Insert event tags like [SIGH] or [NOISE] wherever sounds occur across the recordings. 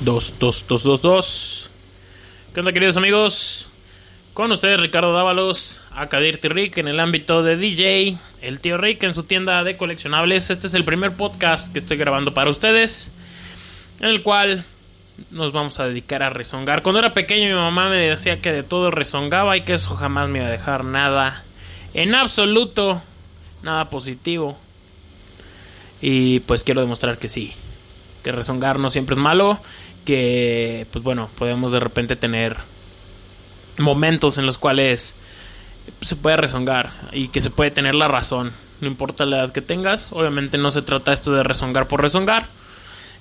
2, 2, 2, 2, 2. ¿Qué onda, queridos amigos? Con ustedes, Ricardo Dávalos, Akadir Rick en el ámbito de DJ, el tío Rick en su tienda de coleccionables. Este es el primer podcast que estoy grabando para ustedes, en el cual nos vamos a dedicar a rezongar. Cuando era pequeño, mi mamá me decía que de todo rezongaba y que eso jamás me iba a dejar nada, en absoluto, nada positivo. Y pues quiero demostrar que sí, que rezongar no siempre es malo que, pues bueno, podemos de repente tener momentos en los cuales se puede rezongar y que se puede tener la razón. No importa la edad que tengas, obviamente no se trata esto de rezongar por rezongar.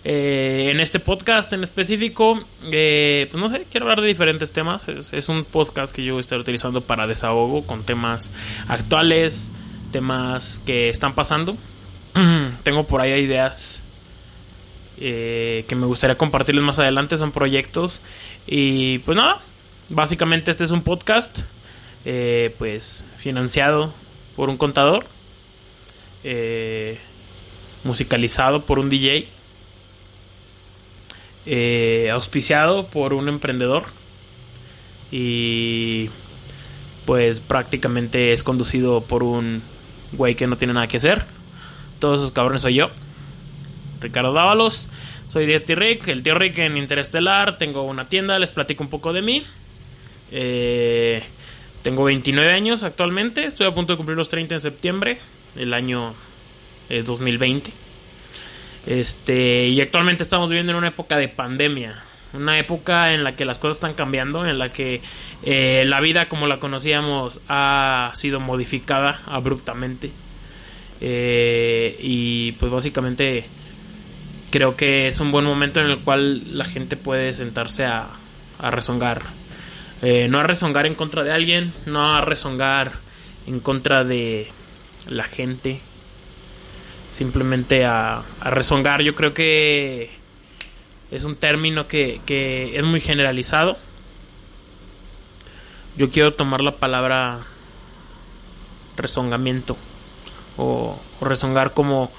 Eh, en este podcast en específico, eh, pues no sé, quiero hablar de diferentes temas. Es, es, un podcast que yo voy a estar utilizando para desahogo con temas actuales, temas que están pasando. [CLEARS THROAT] Tengo por ahí ideas eh, que me gustaría compartirles más adelante. Son proyectos. Y pues nada, básicamente este es un podcast, eh, pues financiado por un contador, eh, musicalizado por un DJ, auspiciado por un emprendedor y pues prácticamente es conducido por un güey que no tiene nada que hacer. Todos esos cabrones soy yo. Ricardo Dávalos. Soy de tío Rick, el tío Rick en Interestelar. Tengo una tienda, les platico un poco de mí. Eh, tengo 29 años actualmente. Estoy a punto de cumplir los 30 en septiembre. El año es 2020. Este, y actualmente estamos viviendo en una época de pandemia. Una época en la que las cosas están cambiando, en la que eh, la vida como la conocíamos ha sido modificada abruptamente. Eh, y pues básicamente creo que es un buen momento en el cual la gente puede sentarse a, a rezongar. Eh, no a rezongar en contra de alguien, no a rezongar en contra de la gente. Simplemente a, a rezongar. Yo creo que es un término que, que es muy generalizado. Yo quiero tomar la palabra rezongamiento o, o rezongar como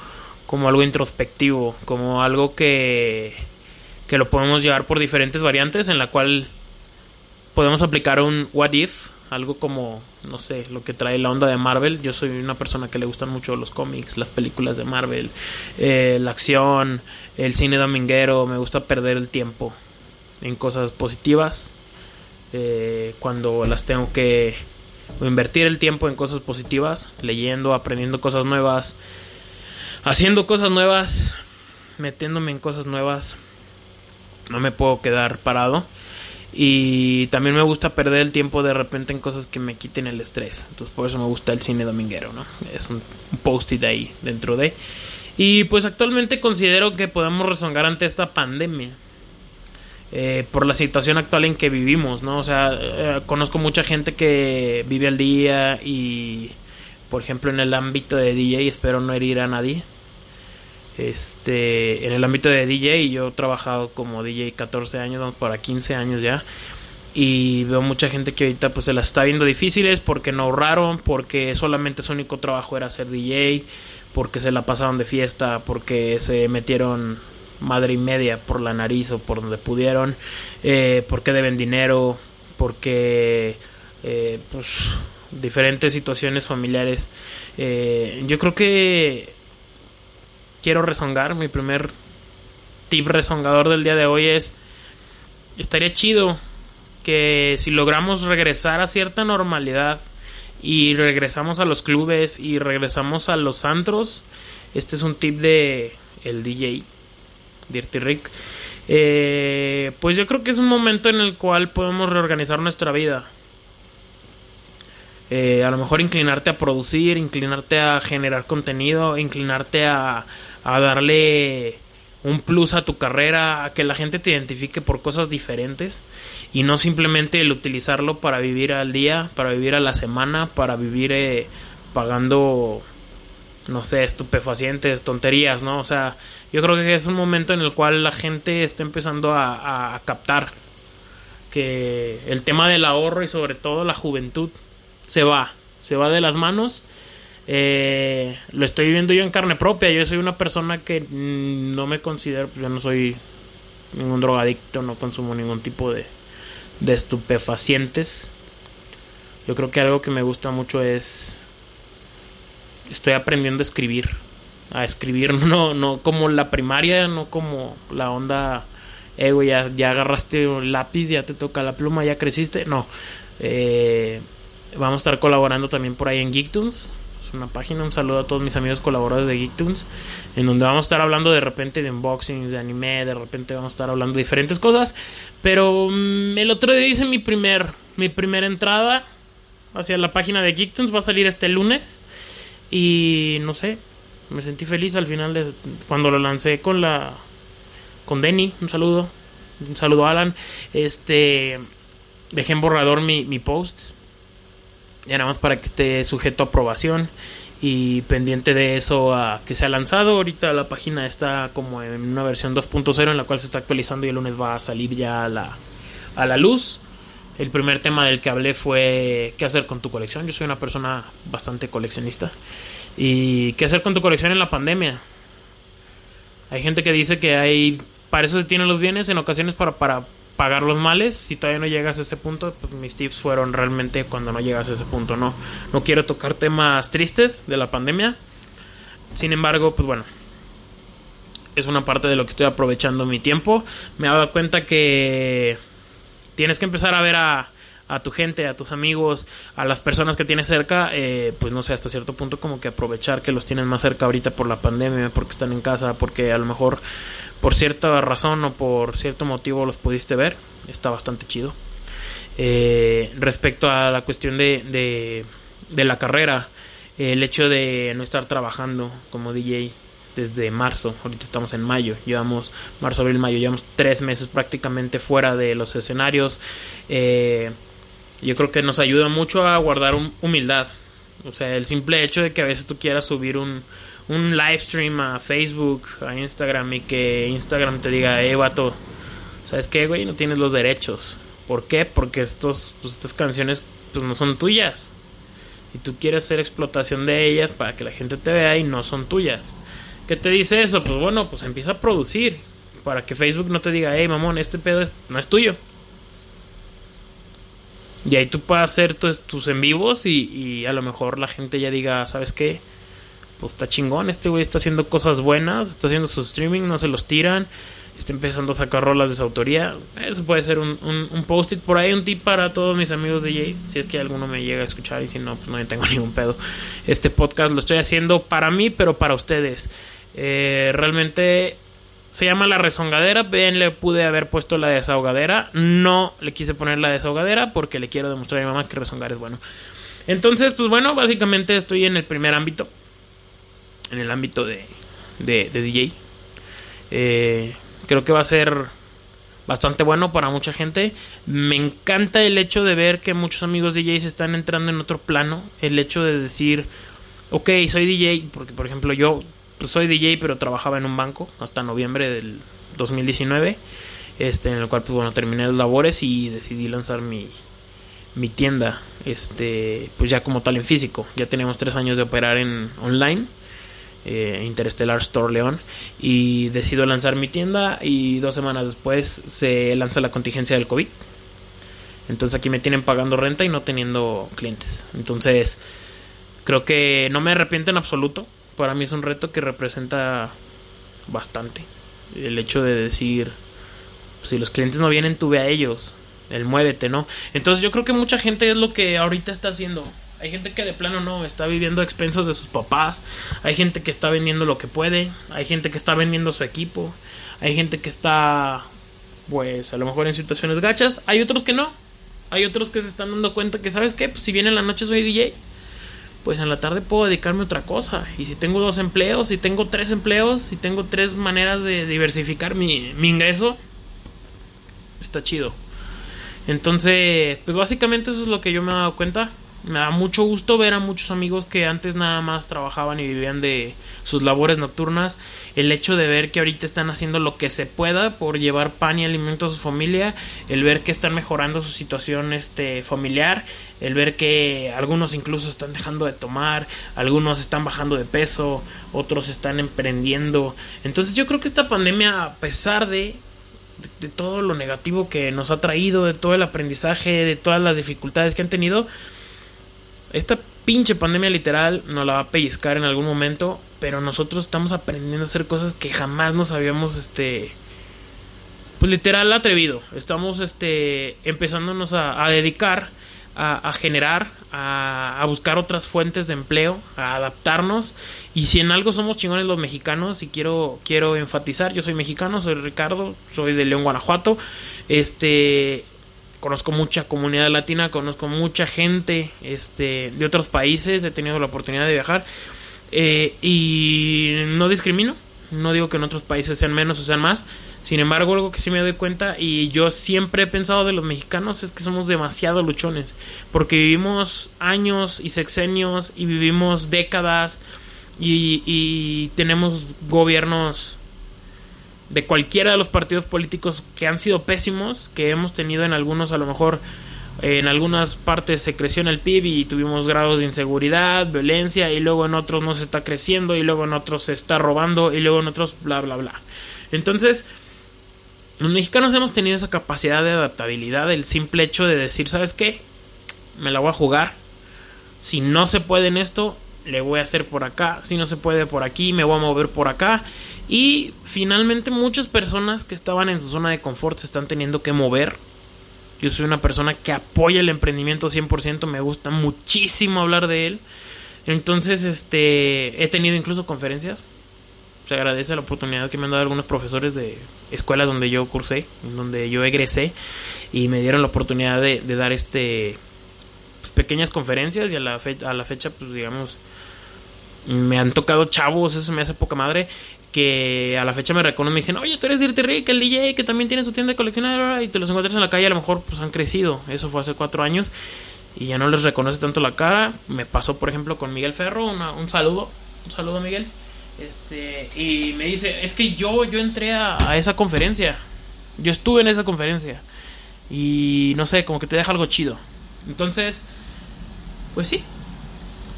como algo introspectivo, como algo que, que lo podemos llevar por diferentes variantes en la cual podemos aplicar un what if, algo como, no sé, lo que trae la onda de Marvel. Yo soy una persona que le gustan mucho los cómics, las películas de Marvel, eh, la acción, el cine dominguero, me gusta perder el tiempo en cosas positivas. Eh, cuando las tengo que invertir el tiempo en cosas positivas, leyendo, aprendiendo cosas nuevas, haciendo cosas nuevas, metiéndome en cosas nuevas. No me puedo quedar parado. Y también me gusta perder el tiempo de repente en cosas que me quiten el estrés. Entonces por eso me gusta el cine dominguero, ¿no? Es un, post-it ahí dentro de. Y pues actualmente considero que podemos rezongar ante esta pandemia. Eh, por la situación actual en que vivimos, ¿no? O sea, eh, conozco mucha gente que vive al día y, por ejemplo, en el ámbito de DJ, espero no herir a nadie este, en el ámbito de DJ, yo he trabajado como DJ 14 años, vamos para 15 años ya. Y veo mucha gente que ahorita pues se las está viendo difíciles porque no ahorraron, porque solamente su único trabajo era ser DJ, porque se la pasaron de fiesta, porque se metieron madre y media por la nariz o por donde pudieron, eh, porque deben dinero, porque eh, pues diferentes situaciones familiares. Eh, yo creo que quiero rezongar. Mi primer tip rezongador del día de hoy es, estaría chido que si logramos regresar a cierta normalidad y regresamos a los clubes y regresamos a los antros, este es un tip de el DJ Dirty Rick. Eh, pues yo creo que es un momento en el cual podemos reorganizar nuestra vida. Eh, a lo mejor inclinarte a producir, inclinarte a generar contenido, inclinarte a, a darle un plus a tu carrera, a que la gente te identifique por cosas diferentes y no simplemente el utilizarlo para vivir al día, para vivir a la semana, para vivir eh, pagando, no sé, estupefacientes, tonterías, ¿no? O sea, yo creo que es un momento en el cual la gente está empezando a, a captar que el tema del ahorro y sobre todo la juventud se va, se va de las manos eh, lo estoy viviendo yo en carne propia. Yo soy una persona que no me considero, yo no soy ningún drogadicto, no consumo ningún tipo de, estupefacientes. Yo creo que algo que me gusta mucho es estoy aprendiendo a escribir, a escribir [LAUGHS] no no como la primaria, no como la onda eh, güey, ya, ya agarraste un lápiz, ya te toca la pluma, ya creciste. No. Eh, vamos a estar colaborando también por ahí en Geektoons. Una página, un saludo a todos mis amigos colaboradores de Geektoons. En donde vamos a estar hablando de repente de unboxings, de anime, de repente vamos a estar hablando de diferentes cosas. Pero mm, el otro día hice mi primer, mi primera entrada hacia la página de Geektoons. Va a salir este lunes. Y no sé, me sentí feliz al final de cuando lo lancé con la con Denny, un saludo, un saludo a Alan. Este, dejé en borrador mi, mi post, ya nada más para que esté sujeto a aprobación y pendiente de eso a que se ha lanzado. Ahorita la página está como en una versión 2.0 en la cual se está actualizando y el lunes va a salir ya a la, a la luz. El primer tema del que hablé fue qué hacer con tu colección. Yo soy una persona bastante coleccionista. ¿Y qué hacer con tu colección en la pandemia? Hay gente que dice que hay para eso se tienen los bienes en ocasiones para pagar los males. Si todavía no llegas a ese punto, pues mis tips fueron realmente cuando no llegas a ese punto. No, no quiero tocar temas tristes de la pandemia. Sin embargo, pues bueno, es una parte de lo que estoy aprovechando mi tiempo. Me he dado cuenta que tienes que empezar a ver a, a tu gente, a tus amigos, a las personas que tienes cerca, eh, pues no sé, hasta cierto punto como que aprovechar que los tienes más cerca ahorita por la pandemia, porque están en casa, porque a lo mejor por cierta razón o por cierto motivo los pudiste ver, está bastante chido. Eh, respecto a la cuestión de, de, de la carrera, el hecho de no estar trabajando como DJ desde marzo, ahorita estamos en mayo, llevamos marzo, abril, mayo, llevamos tres meses prácticamente fuera de los escenarios. Eh, yo creo que nos ayuda mucho a guardar humildad. O sea, el simple hecho de que a veces tú quieras subir un, un live stream a Facebook, a Instagram y que Instagram te diga, eh, vato, ¿sabes qué, güey? No tienes los derechos. ¿Por qué? Porque estos, pues, estas canciones pues no son tuyas. Y tú quieres hacer explotación de ellas para que la gente te vea y no son tuyas. ¿Qué te dice eso? Pues bueno, pues empieza a producir. Para que Facebook no te diga, hey mamón, este pedo no es tuyo. Y ahí tú puedes hacer tus, tus en vivos y, y, a lo mejor la gente ya diga, ¿sabes qué? Pues está chingón, este güey está haciendo cosas buenas, está haciendo su streaming, no se los tiran, está empezando a sacar rolas de su autoría. Eso puede ser un, un, un post-it por ahí, un tip para todos mis amigos de Jay, si es que alguno me llega a escuchar y si no, pues no tengo [LAUGHS] ningún pedo. Este podcast lo estoy haciendo para mí, pero para ustedes. Eh, realmente se llama la rezongadera. Bien, le pude haber puesto la desahogadera. No le quise poner la desahogadera porque le quiero demostrar a mi mamá que rezongar es bueno. Entonces, pues bueno, básicamente estoy en el primer ámbito. En el ámbito de, de, de DJ. Eh, creo que va a ser bastante bueno para mucha gente. Me encanta el hecho de ver que muchos amigos DJs están entrando en otro plano. El hecho de decir, ok, soy DJ, porque por ejemplo yo pues soy DJ, pero trabajaba en un banco hasta noviembre del 2019, este, en el cual pues bueno, terminé las labores y decidí lanzar mi, mi tienda, este, pues ya como tal en físico. Ya tenemos tres años de operar en online, eh, Interstellar Store León, y decido lanzar mi tienda y dos semanas después se lanza la contingencia del COVID. Entonces aquí me tienen pagando renta y no teniendo clientes. Entonces creo que no me arrepiento en absoluto para mí es un reto que representa bastante. El hecho de decir, si los clientes no vienen, tú ve a ellos. El muévete, ¿no? Entonces yo creo que mucha gente es lo que ahorita está haciendo. Hay gente que de plano no, está viviendo a expensas de sus papás. Hay gente que está vendiendo lo que puede. Hay gente que está vendiendo su equipo. Hay gente que está, pues, a lo mejor en situaciones gachas. Hay otros que no. Hay otros que se están dando cuenta que, ¿sabes qué? Pues si viene en la noche soy DJ pues en la tarde puedo dedicarme a otra cosa. Y si tengo dos empleos, si tengo tres empleos, si tengo tres maneras de diversificar mi, mi ingreso, está chido. Entonces, pues básicamente eso es lo que yo me he dado cuenta me da mucho gusto ver a muchos amigos que antes nada más trabajaban y vivían de sus labores nocturnas. El hecho de ver que ahorita están haciendo lo que se pueda por llevar pan y alimento a su familia, el ver que están mejorando su situación este familiar, el ver que algunos incluso están dejando de tomar, algunos están bajando de peso, otros están emprendiendo. Entonces yo creo que esta pandemia a pesar de de, todo lo negativo que nos ha traído, de todo el aprendizaje, de todas las dificultades que han tenido. Esta pinche pandemia literal nos la va a pellizcar en algún momento, pero nosotros estamos aprendiendo a hacer cosas que jamás nos habíamos, este, pues literal atrevido. Estamos, este, empezándonos a dedicar a, generar, a, buscar otras fuentes de empleo, a adaptarnos. Y si en algo somos chingones los mexicanos, y quiero, quiero enfatizar, yo soy mexicano, soy Ricardo, soy de León, Guanajuato. Este conozco mucha comunidad latina, conozco mucha gente este, de otros países, he tenido la oportunidad de viajar. Eh, y no discrimino, no digo que en otros países sean menos o sean más, sin embargo, algo que sí me doy cuenta y yo siempre he pensado de los mexicanos es que somos demasiado luchones, porque vivimos años y sexenios y vivimos décadas y, tenemos gobiernos de cualquiera de los partidos políticos que han sido pésimos, que hemos tenido en algunos a lo mejor en algunas partes se creció en el PIB y tuvimos grados de inseguridad, violencia y luego en otros no se está creciendo y luego en otros se está robando y luego en otros bla bla bla. Entonces, los mexicanos hemos tenido esa capacidad de adaptabilidad, el simple hecho de decir, ¿sabes qué? Me la voy a jugar. Si no se puede en esto, le voy a hacer por acá. Si no se puede por aquí, me voy a mover por acá. Y finalmente muchas personas que estaban en su zona de confort se están teniendo que mover. Yo soy una persona que apoya el emprendimiento 100%, me gusta muchísimo hablar de él. Entonces, este, he tenido incluso conferencias se agradece la oportunidad que me han dado algunos profesores de escuelas donde yo cursé, donde yo egresé, y me dieron la oportunidad de, dar este pues, pequeñas conferencias y a la, a la fecha, pues digamos, me han tocado chavos, eso me hace poca madre, que a la fecha me reconocen, me dicen, oye, tú eres Dirty Rick, el DJ que también tiene su tienda de coleccionar y te los encuentras en la calle, a lo mejor pues han crecido, eso fue hace cuatro años y ya no les reconoce tanto la cara. Me pasó, por ejemplo, con Miguel Ferro, un saludo, un saludo Miguel. Este, y me dice, es que yo, yo entré a, esa conferencia. Yo estuve en esa conferencia. Y no sé, como que te deja algo chido. Entonces, pues sí.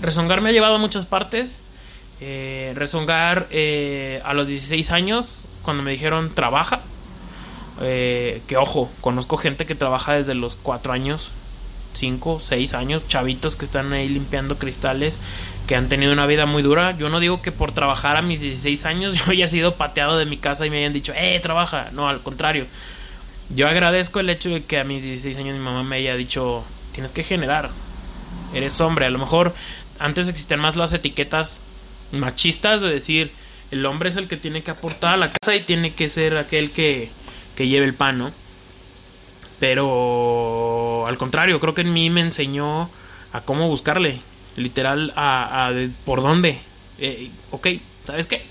Rezongar me ha llevado a muchas partes. Eh, rezongar eh, a los 16 años, cuando me dijeron trabaja. Eh, que ojo, conozco gente que trabaja desde los 4 años 5, 6 años, chavitos que están ahí limpiando cristales, que han tenido una vida muy dura. Yo no digo que por trabajar a mis 16 años [LAUGHS] yo haya sido pateado de mi casa y me hayan dicho, eh, trabaja. No, al contrario. Yo agradezco el hecho de que a mis 16 años mi mamá me haya dicho, tienes que generar. Eres hombre. A lo mejor antes existían más las etiquetas machistas de decir, el hombre es el que tiene que aportar a la casa y tiene que ser aquel que, que lleve el pan, ¿no? Pero al contrario, creo que en mí me enseñó a cómo buscarle. Literal, a, por dónde. Eh, ok, ¿sabes qué?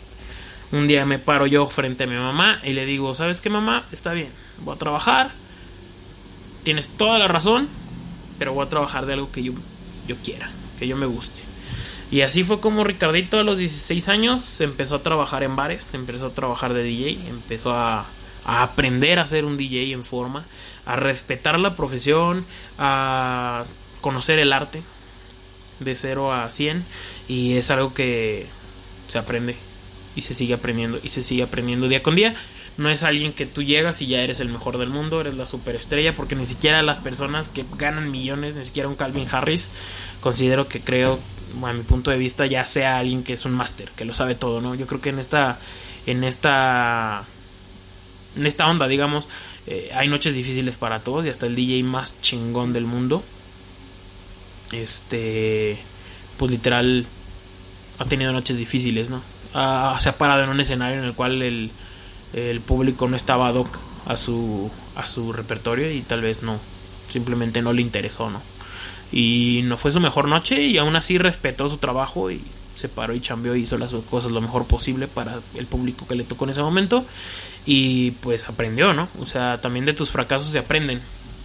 Un día me paro yo frente a mi mamá y le digo, ¿sabes qué mamá? Está bien, voy a trabajar. Tienes toda la razón, pero voy a trabajar de algo que yo, yo quiera, que yo me guste. Y así fue como Ricardito a los 16 años empezó a trabajar en bares, empezó a trabajar de DJ, empezó a, aprender a ser un DJ en forma, a respetar la profesión, a conocer el arte de 0 a 100 y es algo que se aprende y se sigue aprendiendo y se sigue aprendiendo día con día. No es alguien que tú llegas y ya eres el mejor del mundo, eres la superestrella, porque ni siquiera las personas que ganan millones, ni siquiera un Calvin Harris, considero que creo, a mi punto de vista, ya sea alguien que es un máster, que lo sabe todo, ¿no? Yo creo que en esta, en esta en esta onda, digamos, eh, hay noches difíciles para todos y hasta el DJ más chingón del mundo, este, pues literal, ha tenido noches difíciles, ¿no? se ha parado en un escenario en el cual el, el público no estaba ad hoc a su, a su repertorio y tal vez no, simplemente no le interesó, ¿no? Y no fue su mejor noche y aún así respetó su trabajo y se paró y chambeó y hizo las cosas lo mejor posible para el público que le tocó en ese momento y pues aprendió, ¿no? O sea, también de tus fracasos se aprenden,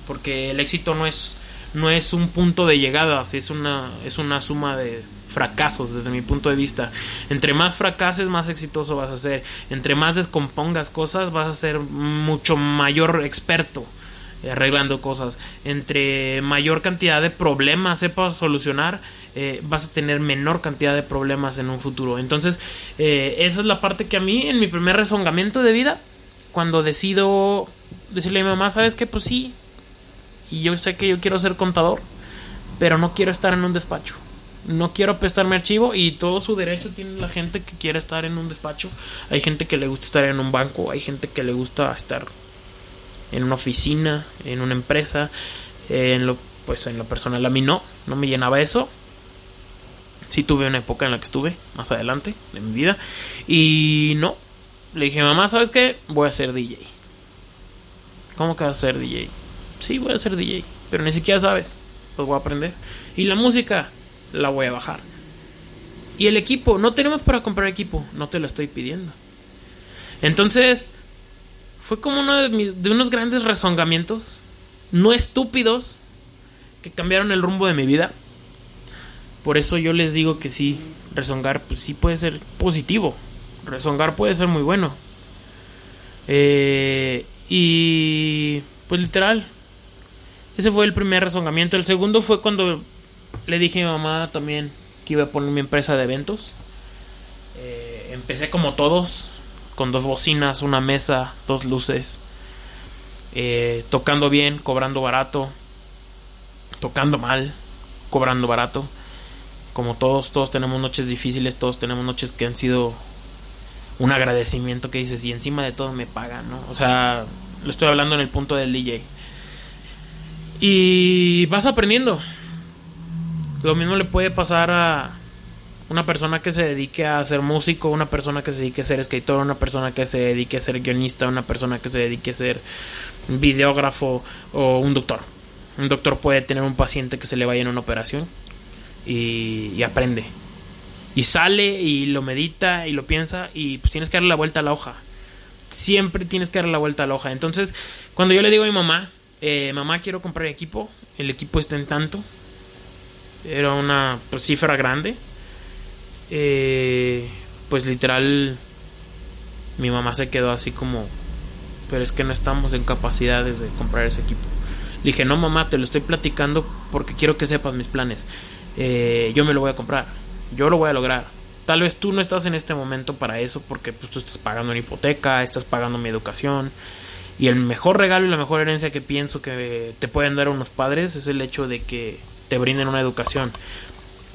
porque el éxito no es no es un punto de llegada, es una es una suma de fracasos desde mi punto de vista. Entre más fracases, más exitoso vas a ser. Entre más descompongas cosas, vas a ser mucho mayor experto arreglando cosas. Entre mayor cantidad de problemas sepas solucionar, eh, vas a tener menor cantidad de problemas en un futuro. Entonces, eh, esa es la parte que a mí, en mi primer rezongamiento de vida, cuando decido decirle a mi mamá, ¿sabes qué? Pues sí. Y yo sé que yo quiero ser contador, pero no quiero estar en un despacho. No quiero prestarme archivo y todo su derecho tiene la gente que quiere estar en un despacho. Hay gente que le gusta estar en un banco, hay gente que le gusta estar en una oficina, en una empresa. En lo, pues en lo personal a mí no, no me llenaba eso. Sí tuve una época en la que estuve, más adelante de mi vida. Y no, le dije, mamá, ¿sabes qué? Voy a ser DJ. ¿Cómo que vas a ser DJ? Sí, voy a ser DJ, pero ni siquiera sabes. Pues voy a aprender. Y la música, la voy a bajar. Y el equipo, no tenemos para comprar equipo, no te lo estoy pidiendo. Entonces, fue como uno de, de unos grandes rezongamientos, no estúpidos, que cambiaron el rumbo de mi vida. Por eso yo les digo que sí, rezongar, pues sí puede ser positivo. Rezongar puede ser muy bueno. Eh, y pues literal, ese fue el primer rezongamiento. El segundo fue cuando le dije a mi mamá también que iba a poner mi empresa de eventos. Eh, empecé como todos, con dos bocinas, una mesa, dos luces, eh, tocando bien, cobrando barato, tocando mal, cobrando barato. Como todos, todos tenemos noches difíciles, todos tenemos noches que han sido un agradecimiento que dices, y encima de todo me pagan, ¿no? O sea, lo estoy hablando en el punto del DJ. Y vas aprendiendo. Lo mismo le puede pasar a una persona que se dedique a ser músico, una persona que se dedique a ser escritor, una persona que se dedique a ser guionista, una persona que se dedique a ser videógrafo o un doctor. Un doctor puede tener un paciente que se le vaya en una operación y, aprende. Y sale y lo medita y lo piensa y pues tienes que darle la vuelta a la hoja. Siempre tienes que darle la vuelta a la hoja. Entonces, cuando yo le digo a mi mamá, eh, mamá quiero comprar equipo, el equipo está en tanto. Era una pues, cifra grande. Eh, pues literal, mi mamá se quedó así como, pero es que no estamos en capacidades de comprar ese equipo. Le dije, no mamá, te lo estoy platicando porque quiero que sepas mis planes. Eh, yo me lo voy a comprar, yo lo voy a lograr. Tal vez tú no estás en este momento para eso porque pues, tú estás pagando una hipoteca, estás pagando mi educación. Y el mejor regalo y la mejor herencia que pienso que te pueden dar unos padres es el hecho de que te brinden una educación.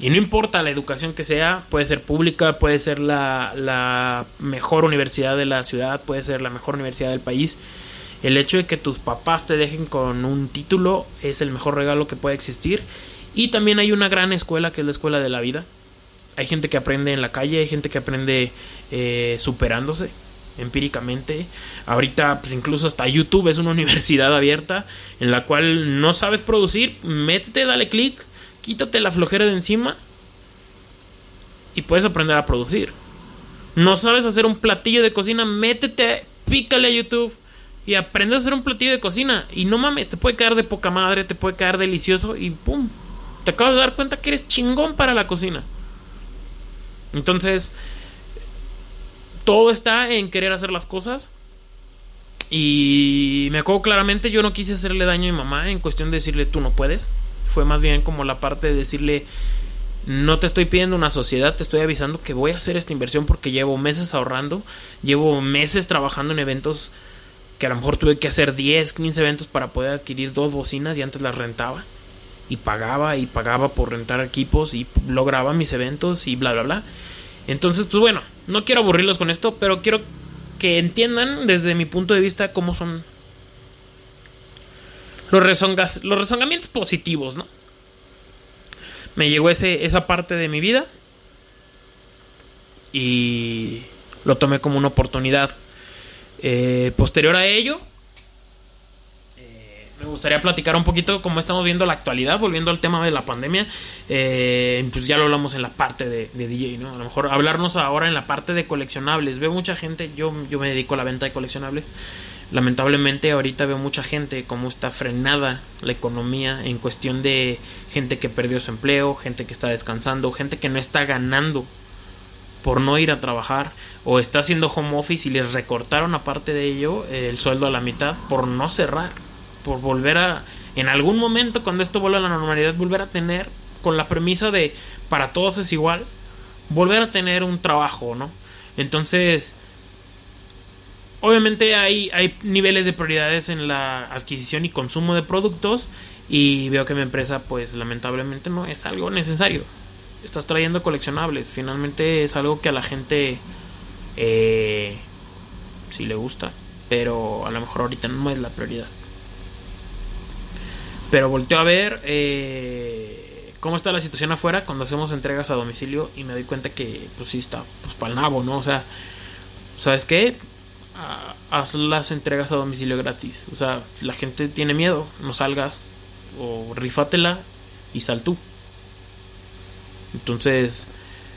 Y no importa la educación que sea, puede ser pública, puede ser la, la mejor universidad de la ciudad, puede ser la mejor universidad del país. El hecho de que tus papás te dejen con un título es el mejor regalo que puede existir. Y también hay una gran escuela que es la escuela de la vida. Hay gente que aprende en la calle, hay gente que aprende eh, superándose empíricamente. Ahorita, pues incluso hasta YouTube es una [LAUGHS] universidad abierta en la cual no sabes producir, métete, dale clic, quítate la flojera de encima y puedes aprender a producir. No sabes hacer un platillo de cocina, métete, pícale a YouTube y aprende a hacer un platillo de cocina. Y no mames, te puede quedar de poca madre, te puede quedar delicioso y pum, te acabas de dar cuenta que eres chingón para la cocina. Entonces, todo está en querer hacer las cosas. Y me acuerdo claramente, yo no quise hacerle daño a mi mamá en cuestión de decirle tú no puedes. Fue más bien como la parte de decirle no te estoy pidiendo una sociedad, te estoy avisando que voy a hacer esta inversión porque llevo meses ahorrando, llevo meses trabajando en eventos que a lo mejor tuve que hacer 10, 15 eventos para poder adquirir dos bocinas y antes las rentaba. Y pagaba y pagaba por rentar equipos y lograba mis eventos y bla, bla, bla. Entonces, pues bueno, no quiero aburrirlos con esto, pero quiero que entiendan desde mi punto de vista cómo son los, rezongas, los rezongamientos positivos, ¿no? Me llegó ese, esa parte de mi vida y lo tomé como una oportunidad. Eh, posterior a ello, gustaría platicar un poquito cómo estamos viendo la actualidad, volviendo al tema de la pandemia. Eh, pues ya lo hablamos en la parte de, DJ, ¿no? A lo mejor hablarnos ahora en la parte de coleccionables. Veo mucha gente, yo, yo me dedico a la venta de coleccionables. Lamentablemente ahorita veo mucha gente como está frenada la economía en cuestión de gente que perdió su empleo, gente que está descansando, gente que no está ganando por no ir a trabajar o está haciendo home office y les recortaron aparte de ello el sueldo a la mitad por no cerrar por volver a, en algún momento cuando esto vuelva a la normalidad, volver a tener, con la premisa de para todos es igual, volver a tener un trabajo, ¿no? Entonces, obviamente hay, hay niveles de prioridades en la adquisición y consumo de productos y veo que mi empresa pues lamentablemente no es algo necesario. Estás trayendo coleccionables, finalmente es algo que a la gente eh, sí le gusta, pero a lo mejor ahorita no es la prioridad. Pero volteo a ver eh, cómo está la situación afuera cuando hacemos entregas a domicilio y me doy cuenta que pues sí está pues para el nabo, ¿no? O sea, ¿sabes qué? haz las entregas a domicilio gratis. O sea, la gente tiene miedo, no salgas o rifátela y sal tú. Entonces,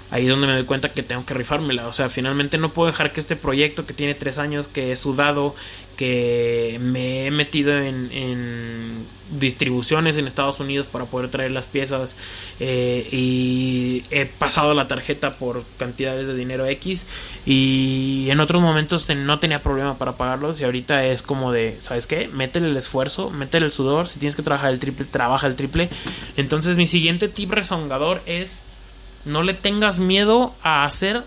ahí es donde me doy cuenta que tengo que rifármela. O sea, finalmente no puedo dejar que este proyecto que tiene tres años, que he sudado, que me he metido en, distribuciones en Estados Unidos para poder traer las piezas eh, y he pasado la tarjeta por cantidades de dinero X y en otros momentos no tenía problema para pagarlos y ahorita es como de, ¿sabes qué? Métele el esfuerzo, métele el sudor, si tienes que trabajar el triple, trabaja el triple. Entonces mi siguiente tip rezongador es no le tengas miedo a hacer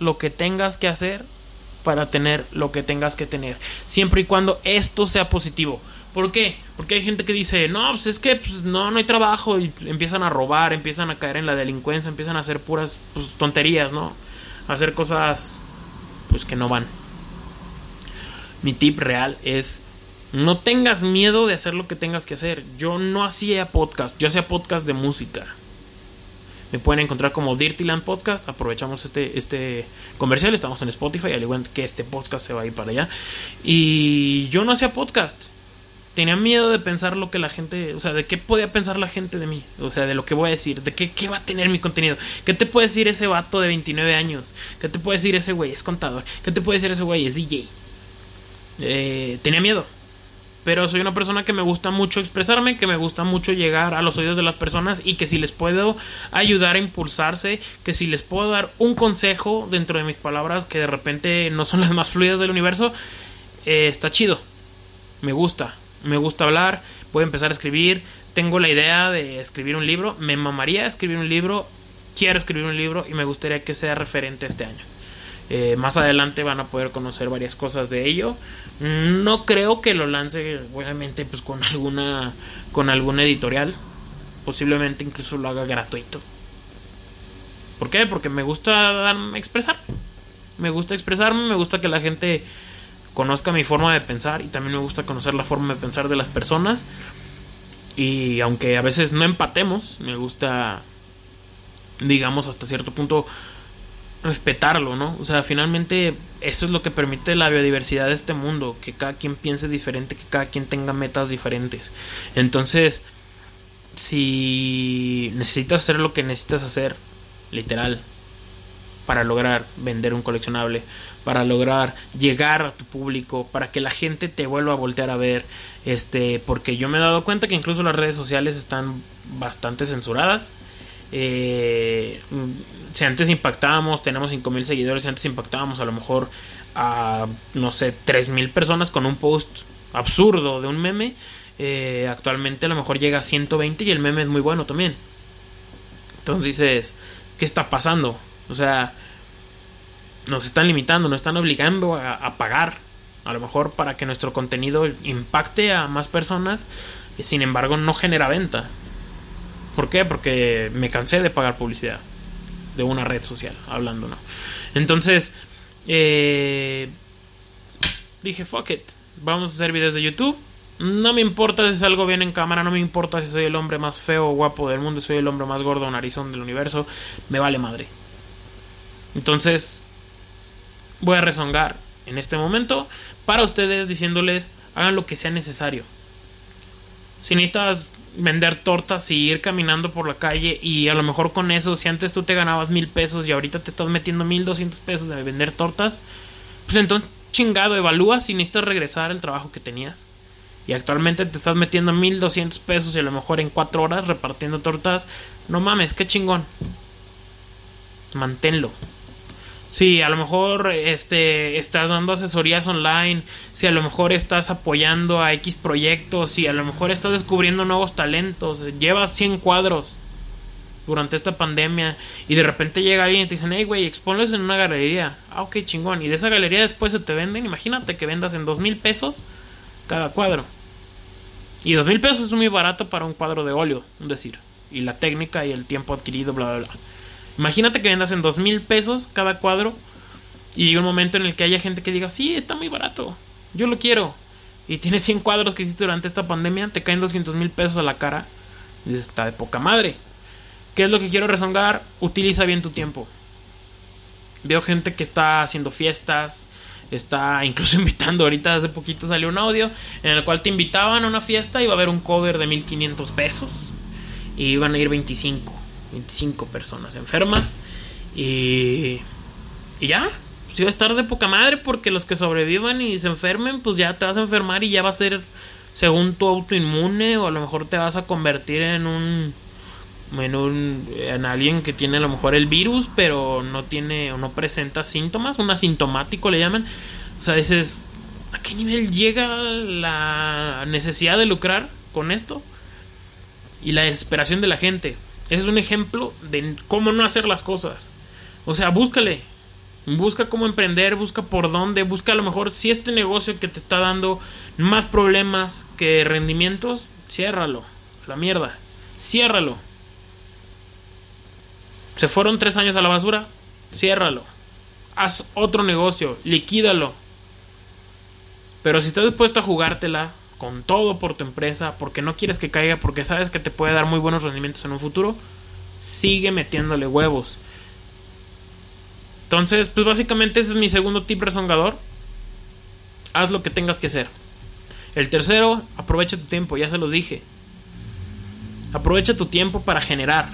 lo que tengas que hacer para tener lo que tengas que tener. Siempre y cuando esto sea positivo. ¿Por qué? Porque hay gente que dice, no, pues es que pues, no, no hay trabajo y empiezan a robar, empiezan a caer en la delincuencia, empiezan a hacer puras pues, tonterías, ¿no? A hacer cosas pues que no van. Mi tip real es no tengas miedo de hacer lo que tengas que hacer. Yo no hacía podcast, yo hacía podcast de música. Me pueden encontrar como Dirtyland Podcast. Aprovechamos este, este comercial. Estamos en Spotify, al igual que este podcast se va a ir para allá. Y yo no hacía podcast. Tenía miedo de pensar lo que la gente, o sea, de qué podía pensar la gente de mí, o sea, de lo que voy a decir, de qué, va a tener mi contenido, qué te puede decir ese vato de 29 años, qué te puede decir ese güey, es contador, qué te puede decir ese güey, es DJ. Eh, tenía miedo, pero soy una persona que me gusta mucho expresarme, que me gusta mucho llegar a los oídos de las personas y que si les puedo ayudar a impulsarse, que si les puedo dar un consejo dentro de mis palabras que de repente no son las más fluidas del universo, eh, está chido. Me gusta, me gusta hablar, voy a empezar a escribir, tengo la idea de escribir un libro, me mamaría escribir un libro, quiero escribir un libro y me gustaría que sea referente este año. Eh, más adelante van a poder conocer varias cosas de ello. No creo que lo lance, obviamente, pues con alguna, con alguna editorial. Posiblemente incluso lo haga gratuito. ¿Por qué? Porque me gusta darme, expresar. Me gusta expresarme, me gusta que la gente conozca mi forma de pensar y también me gusta conocer la forma de pensar de las personas. Y aunque a veces no empatemos, me gusta, digamos, hasta cierto punto respetarlo, ¿no? O sea, finalmente eso es lo que permite la biodiversidad de este mundo, que cada quien piense diferente, que cada quien tenga metas diferentes. Entonces, si necesitas hacer lo que necesitas hacer, literal, para lograr vender un coleccionable, para lograr llegar a tu público, para que la gente te vuelva a voltear a ver, este, porque yo me he dado cuenta que incluso las redes sociales están bastante censuradas eh, si antes impactábamos, tenemos 5.000 seguidores, si antes impactábamos a lo mejor a, no sé, 3.000 personas con un post absurdo de un meme, eh, actualmente a lo mejor llega a 120 y el meme es muy bueno también. Entonces dices, ¿qué está pasando? O sea, nos están limitando, nos están obligando a, pagar, a lo mejor para que nuestro contenido impacte a más personas, sin embargo no genera venta. ¿Por qué? Porque me cansé de pagar publicidad de una red social, hablando, ¿no? Entonces, eh, dije, fuck it, vamos a hacer videos de YouTube. No me importa si salgo bien en cámara, no me importa si soy el hombre más feo o guapo del mundo, soy el hombre más gordo o narizón del universo, me vale madre. Entonces, voy a rezongar en este momento para ustedes diciéndoles, hagan lo que sea necesario. Si necesitas vender tortas y ir caminando por la calle y a lo mejor con eso, si antes tú te ganabas mil pesos y ahorita te estás metiendo mil doscientos pesos de vender tortas, pues entonces chingado, evalúa si necesitas regresar al trabajo que tenías. Y actualmente te estás metiendo mil doscientos pesos y a lo mejor en cuatro horas repartiendo tortas. No mames, qué chingón. Manténlo. Si a lo mejor este, estás dando asesorías online, si a lo mejor estás apoyando a X proyectos, si a lo mejor estás descubriendo nuevos talentos, llevas 100 cuadros, durante esta pandemia y de repente llega alguien y te dicen, hey, güey, exponles en una galería. Ah, ok, chingón. Y de esa galería después se te venden, imagínate que vendas en dos mil pesos cada cuadro. Y dos mil pesos es muy barato para un cuadro de óleo, es decir. Y la técnica y el tiempo adquirido, bla, bla, bla. Imagínate que vendas en dos mil pesos cada cuadro y llega un momento en el que haya gente que diga, sí, está muy barato, yo lo quiero. Y tienes 100 cuadros que hiciste durante esta pandemia, te caen 200 mil pesos a la cara. Y está de poca madre. ¿Qué es lo que quiero rezongar? Utiliza bien tu tiempo. Veo gente que está haciendo fiestas, está incluso [LAUGHS] invitando. Ahorita hace poquito salió un audio en el cual te invitaban a una fiesta y va a haber un cover de 1500 pesos. Y iban a ir 25, 25 personas enfermas. Y, y ya, pues iba a estar de poca madre porque los que sobrevivan y se enfermen, pues ya te vas a enfermar y ya va a ser según tu autoinmune o a lo mejor te vas a convertir en un en un en alguien que tiene a lo mejor el virus, pero no tiene o no presenta síntomas, un asintomático le llaman. O sea, dices, ¿a qué nivel llega la necesidad de lucrar con esto? Y la desesperación de la gente. Es un ejemplo de cómo no hacer las cosas. O sea, búscale, Busca cómo emprender, busca por dónde, busca a lo mejor si este negocio que te está dando más problemas que rendimientos, ciérralo. La mierda. Ciérralo. Se fueron tres años a la basura, ciérralo. Haz otro negocio, liquídalo. Pero si estás dispuesto a jugártela con todo por tu empresa, porque no quieres que caiga, porque sabes que te puede dar muy buenos rendimientos en un futuro, sigue metiéndole huevos. Entonces, pues básicamente ese es mi segundo tip rezongador. Haz lo que tengas que hacer. El tercero, aprovecha tu tiempo, ya se los dije. Aprovecha tu tiempo para generar.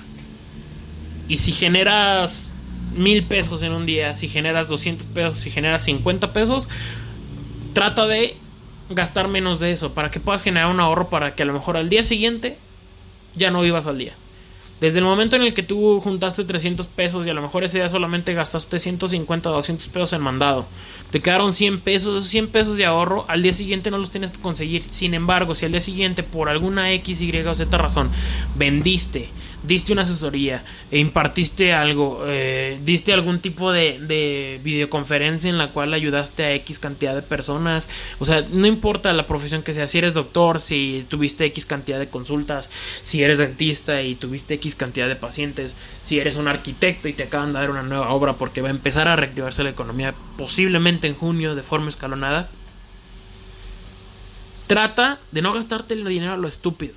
Y si generas mil pesos en un día, si generas 200 pesos, si generas 50 pesos, trata de gastar menos de eso para que puedas generar un ahorro para que a lo mejor al día siguiente ya no vivas al día. Desde el momento en el que tú juntaste 300 pesos y a lo mejor ese día solamente gastaste 150 o 200 pesos en mandado, te quedaron 100 pesos, esos 100 pesos de ahorro, al día siguiente no los tienes que conseguir. Sin embargo, si al día siguiente por alguna X, Y o Z razón vendiste diste una asesoría, e impartiste algo, eh, diste algún tipo de, de, videoconferencia en la cual ayudaste a X cantidad de personas. O sea, no importa la profesión que sea, si eres doctor, si tuviste X cantidad de consultas, si eres dentista y tuviste X cantidad de pacientes, si eres un arquitecto y te acaban de dar una nueva obra porque va a empezar a reactivarse la economía posiblemente en junio de forma escalonada. Trata de no gastarte el dinero a lo estúpido.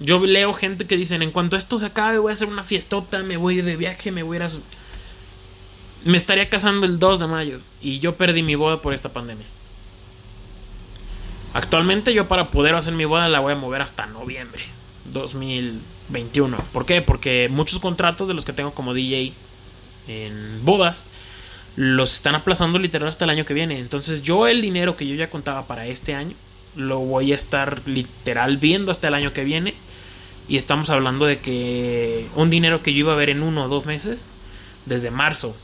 Yo leo gente que dicen, en cuanto esto se acabe voy a hacer una fiestota, me voy de viaje, me voy a ir Me estaría casando el 2 de mayo y yo perdí mi boda por esta pandemia. Actualmente yo para poder hacer mi boda la voy a mover hasta noviembre 2021. ¿Por qué? Porque muchos contratos de los que tengo como DJ en bodas los están aplazando literal hasta el año que viene. Entonces yo el dinero que yo ya contaba para este año lo voy a estar literal viendo hasta el año que viene y estamos hablando de que un dinero que yo iba a ver en uno o dos meses, desde marzo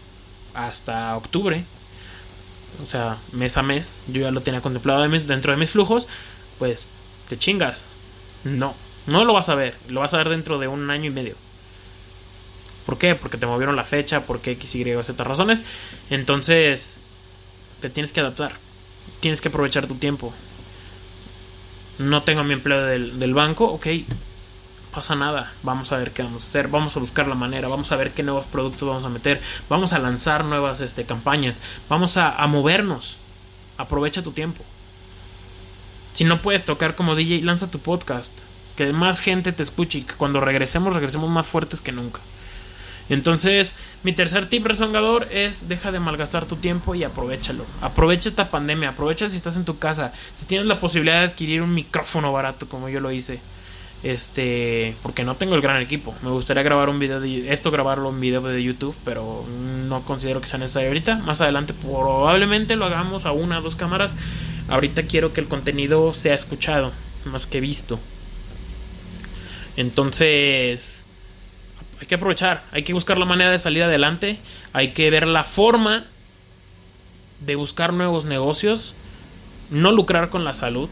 hasta octubre, o sea, mes a mes, yo ya lo tenía contemplado dentro de mis flujos, pues te chingas. No, no lo vas a ver, lo vas a ver dentro de un año y medio. ¿Por qué? Porque te movieron la fecha, porque X, Y, Z razones. Entonces, te tienes que adaptar. Tienes que aprovechar tu tiempo. No tengo mi empleo del, del banco, ok, pasa nada. Vamos a ver qué vamos a hacer. Vamos a buscar la manera. Vamos a ver qué nuevos productos vamos a meter. Vamos a lanzar nuevas este, campañas. Vamos a, a movernos. Aprovecha tu tiempo. Si no puedes tocar como DJ, lanza tu podcast. Que más gente te escuche y que cuando regresemos, regresemos más fuertes que nunca. Entonces, mi tercer tip rezongador es deja de malgastar tu tiempo y aprovechalo. Aprovecha esta pandemia, aprovecha si estás en tu casa, si tienes la posibilidad de adquirir un micrófono barato como yo lo hice. Este, porque no tengo el gran equipo. Me gustaría grabar un video de esto grabarlo en video de YouTube, pero no considero que sea necesario ahorita. Más adelante probablemente lo hagamos a una o dos cámaras. Ahorita quiero que el contenido sea escuchado más que visto. Entonces, hay que aprovechar, hay que buscar la manera de salir adelante, hay que ver la forma de buscar nuevos negocios, no lucrar con la salud,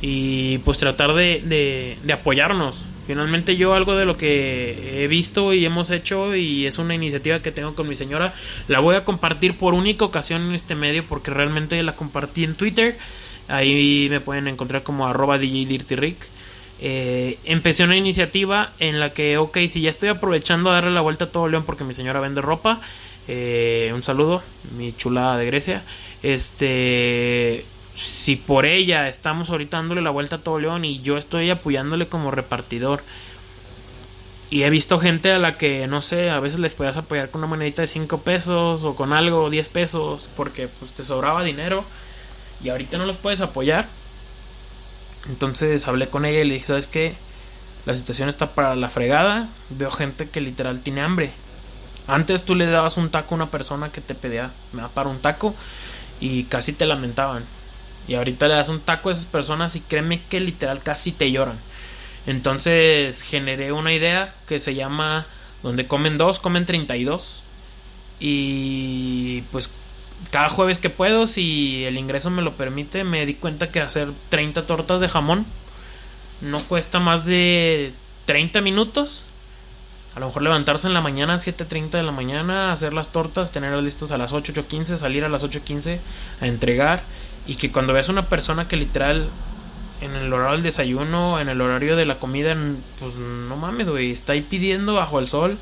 y pues tratar de, de, apoyarnos Finalmente yo algo de lo que he visto y hemos hecho y es una iniciativa que tengo con mi señora, la voy a compartir por única ocasión en este medio porque realmente la compartí en Twitter. Ahí me pueden encontrar como arroba DJ eh, empecé una iniciativa en la que, ok, si ya estoy aprovechando a darle la vuelta a todo León porque mi señora vende ropa, eh, un saludo, mi chulada de Grecia, este, si por ella estamos ahorita dándole la vuelta a todo León y yo estoy apoyándole como repartidor, y he visto gente a la que, no sé, a veces les puedas apoyar con una monedita de 5 pesos o con algo, 10 pesos, porque pues te sobraba dinero y ahorita no los puedes apoyar. Entonces hablé con ella y le dije, ¿sabes qué? La situación está para la fregada. Veo gente que literal tiene hambre. Antes tú le dabas un taco a una persona que te pedía, me da para un taco y casi te lamentaban. Y ahorita le das un taco a esas personas y créeme que literal casi te lloran. Entonces generé una idea que se llama donde comen dos, comen 32. Y pues cada jueves que puedo, si el ingreso me lo permite, me di cuenta que hacer 30 tortas de jamón no cuesta más de 30 minutos. A lo mejor levantarse en la mañana, 7.30 de la mañana, hacer las tortas, tenerlas listas a las 8, 8.15, salir a las 8.15 a entregar. Y que cuando veas una persona que literal en el horario del desayuno, en el horario de la comida, pues no mames, güey, está ahí pidiendo bajo el sol.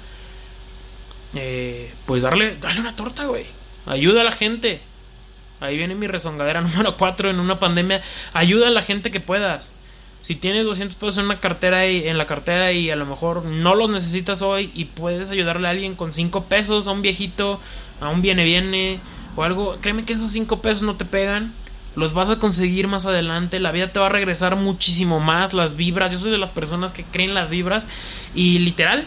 Eh, pues darle, darle una torta, güey. Ayuda a la gente. Ahí viene mi rezongadera [LAUGHS] número 4 en una pandemia. Ayuda a la gente que puedas. Si tienes 200 pesos en una cartera y en la cartera y a lo mejor no los necesitas hoy y puedes ayudarle a alguien con 5 pesos, a un viejito, a un viene viene o algo, créeme que esos 5 pesos no te pegan. Los vas a conseguir más adelante, la vida te va a regresar muchísimo más, las vibras, yo soy de las personas que creen las vibras y literal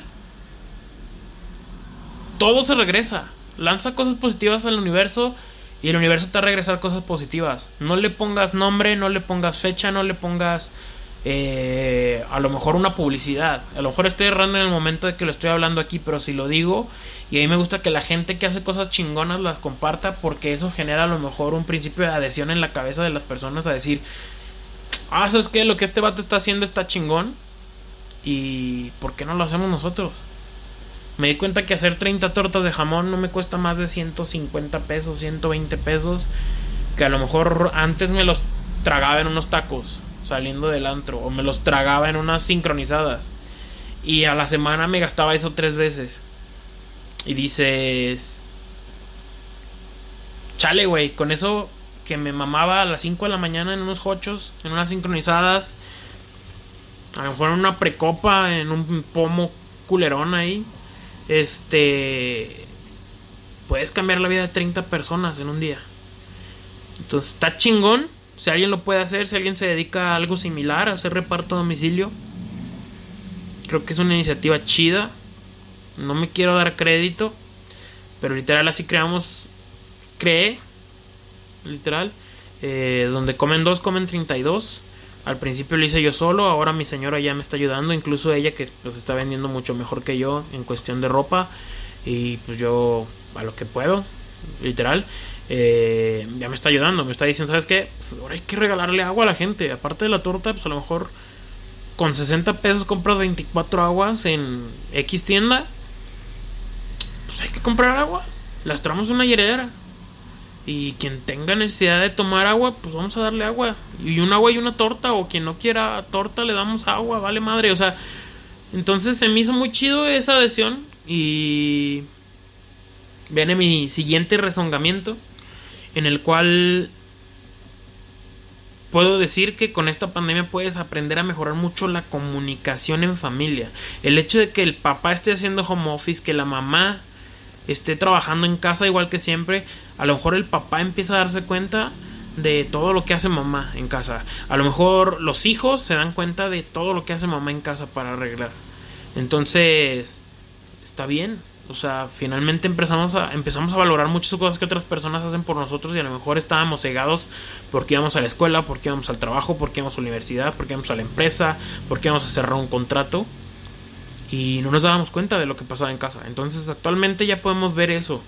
todo se regresa lanza cosas positivas al universo y el universo te va a regresar cosas positivas. No le pongas nombre, no le pongas fecha, no le pongas eh, a lo mejor una publicidad. A lo mejor estoy errando en el momento de que lo estoy hablando aquí, pero si lo digo, y a mí me gusta que la gente que hace cosas chingonas las comparta porque eso genera a lo mejor un principio de adhesión en la cabeza de las personas a decir, ah, ¿sabes qué? Lo que este vato está haciendo está chingón. ¿Y por qué no lo hacemos nosotros? Me di cuenta que hacer 30 tortas de jamón no me cuesta más de 150 pesos, 120 pesos. Que a lo mejor antes me los tragaba en unos tacos saliendo del antro. O me los tragaba en unas sincronizadas. Y a la semana me gastaba eso tres veces. Y dices... Chale, güey, con eso que me mamaba a las 5 de la mañana en unos hochos, en unas sincronizadas. A lo mejor en una precopa, en un pomo culerón ahí este puedes cambiar la vida de 30 personas en un día. Entonces está chingón. Si alguien lo puede hacer, si alguien se dedica a algo similar, a hacer reparto a domicilio, creo que es una iniciativa chida. No me quiero dar crédito, pero literal así creamos, cree, literal, eh, donde comen dos, comen 32. Al principio lo hice yo solo, ahora mi señora ya me está ayudando, incluso ella que pues está vendiendo mucho mejor que yo en cuestión de ropa y pues yo a lo que puedo, literal, eh, ya me está ayudando, me está diciendo, ¿sabes qué? Pues ahora hay que regalarle agua a la gente, aparte de la torta, pues a lo mejor con 60 pesos compras 24 aguas en X tienda, pues hay que comprar aguas, las traemos una hieredera. Y quien tenga necesidad de tomar agua, pues vamos a darle agua. Y un agua y una torta. O quien no quiera torta, le damos agua. Vale madre. O sea, entonces se me hizo muy chido esa adhesión. Y viene mi siguiente rezongamiento. En el cual puedo decir que con esta pandemia puedes aprender a mejorar mucho la comunicación en familia. El hecho de que el papá esté haciendo home office, que la mamá esté trabajando en casa igual que siempre, a lo mejor el papá empieza a darse cuenta de todo lo que hace mamá en casa. A lo mejor los hijos se dan cuenta de todo lo que hace mamá en casa para arreglar. Entonces, está bien. O sea, finalmente empezamos a, empezamos a valorar muchas cosas que otras personas hacen por nosotros y a lo mejor estábamos cegados porque íbamos a la escuela, porque íbamos al trabajo, porque íbamos a la universidad, porque íbamos a la empresa, porque íbamos a cerrar un contrato y no nos dábamos cuenta de lo que pasaba en casa. Entonces actualmente ya podemos ver eso.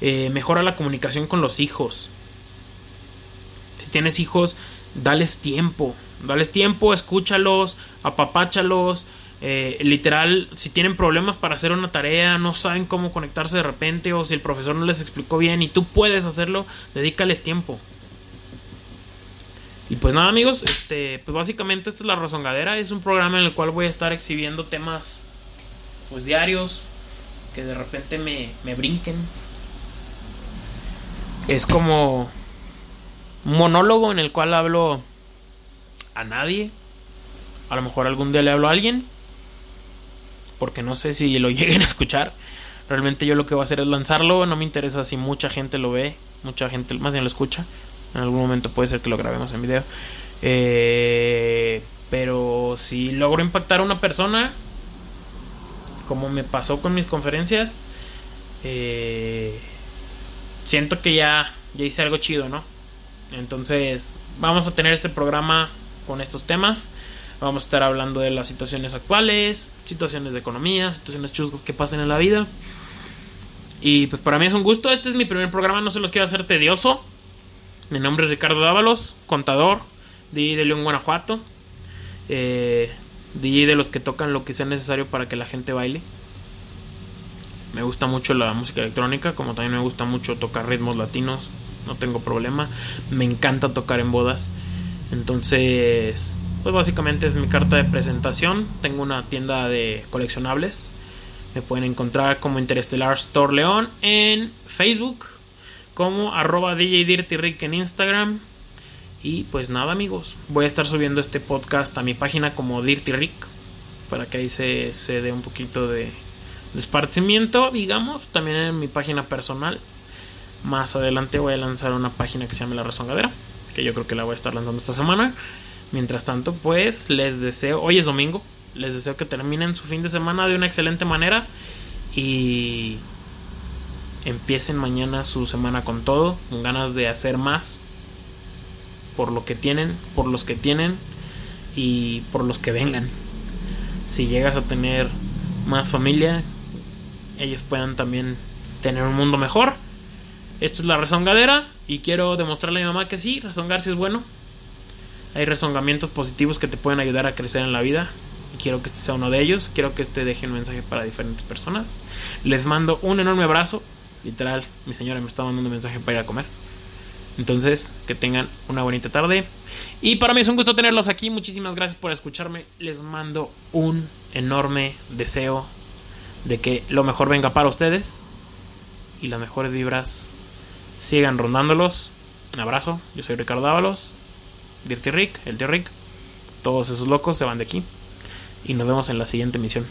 Eh, mejora la comunicación con los hijos. Si tienes hijos, dales tiempo. Dales tiempo, escúchalos, apapáchalos. Eh, literal, si tienen problemas para hacer una tarea, no saben cómo conectarse de repente o si el profesor no les explicó bien y tú puedes hacerlo, dedícales tiempo. Y pues nada amigos, este, pues básicamente esta es la razongadera, es un programa en el cual voy a estar exhibiendo temas pues diarios que de repente me, me brinquen. Es como un monólogo en el cual hablo a nadie. A lo mejor algún día le hablo a alguien. Porque no sé si lo [LAUGHS] lleguen a escuchar. Realmente yo lo que voy a hacer es lanzarlo. No me interesa si mucha gente lo ve. Mucha gente más bien lo escucha. En algún momento puede ser que lo grabemos en video. Eh, pero si logro impactar a una persona, como me pasó con mis conferencias, eh, siento que ya, ya hice algo chido, ¿no? Entonces, vamos a tener este programa con estos temas. Vamos a estar hablando de las situaciones actuales, situaciones de economía, situaciones chuscas que pasen en la vida. Y pues para mí es un gusto. Este es mi primer programa, no se los quiero hacer tedioso. Mi nombre es Ricardo Dávalos, contador, DJ de León, Guanajuato. Eh, DJ de los que tocan lo que sea necesario para que la gente baile. Me gusta mucho la música electrónica, como también me gusta mucho tocar ritmos latinos, no tengo problema. Me encanta tocar en bodas. Entonces, pues básicamente es mi carta de presentación. Tengo una tienda de coleccionables. Me pueden encontrar como Interestelar Store León en Facebook, como arroba DJ Dirty Rick en Instagram. Y pues nada amigos, voy a estar subiendo este podcast a mi página como Dirty Rick, para que ahí se, se dé un poquito de, de esparcimiento, digamos, también en mi página personal. Más adelante voy a lanzar una página que se llama La Rezongadera, que yo creo que la voy a estar lanzando esta semana. Mientras tanto, pues les deseo, hoy es domingo, les deseo que terminen su fin de semana de una excelente manera y empiecen mañana su semana con todo, con ganas de hacer más por lo que tienen, por los que tienen y por los que vengan. Si llegas a tener más familia, ellos puedan también tener un mundo mejor esto es la rezongadera y quiero demostrarle a mi mamá que sí, rezongar sí es bueno. Hay rezongamientos positivos que te pueden ayudar a crecer en la vida. Y quiero que este sea uno de ellos. Quiero que este deje un mensaje para diferentes personas. Les mando un enorme abrazo. Literal, mi señora me está mandando un mensaje para ir a comer. Entonces, que tengan una bonita tarde. Y para mí es un gusto tenerlos aquí. Muchísimas gracias por escucharme. Les mando un enorme deseo de que lo mejor venga para ustedes. Y las mejores vibras sigan rondándolos. Un abrazo, yo soy Ricardo Ábalos, Dirty Rick, el tío Rick. Todos esos locos se van de aquí. Y nos vemos en la siguiente misión.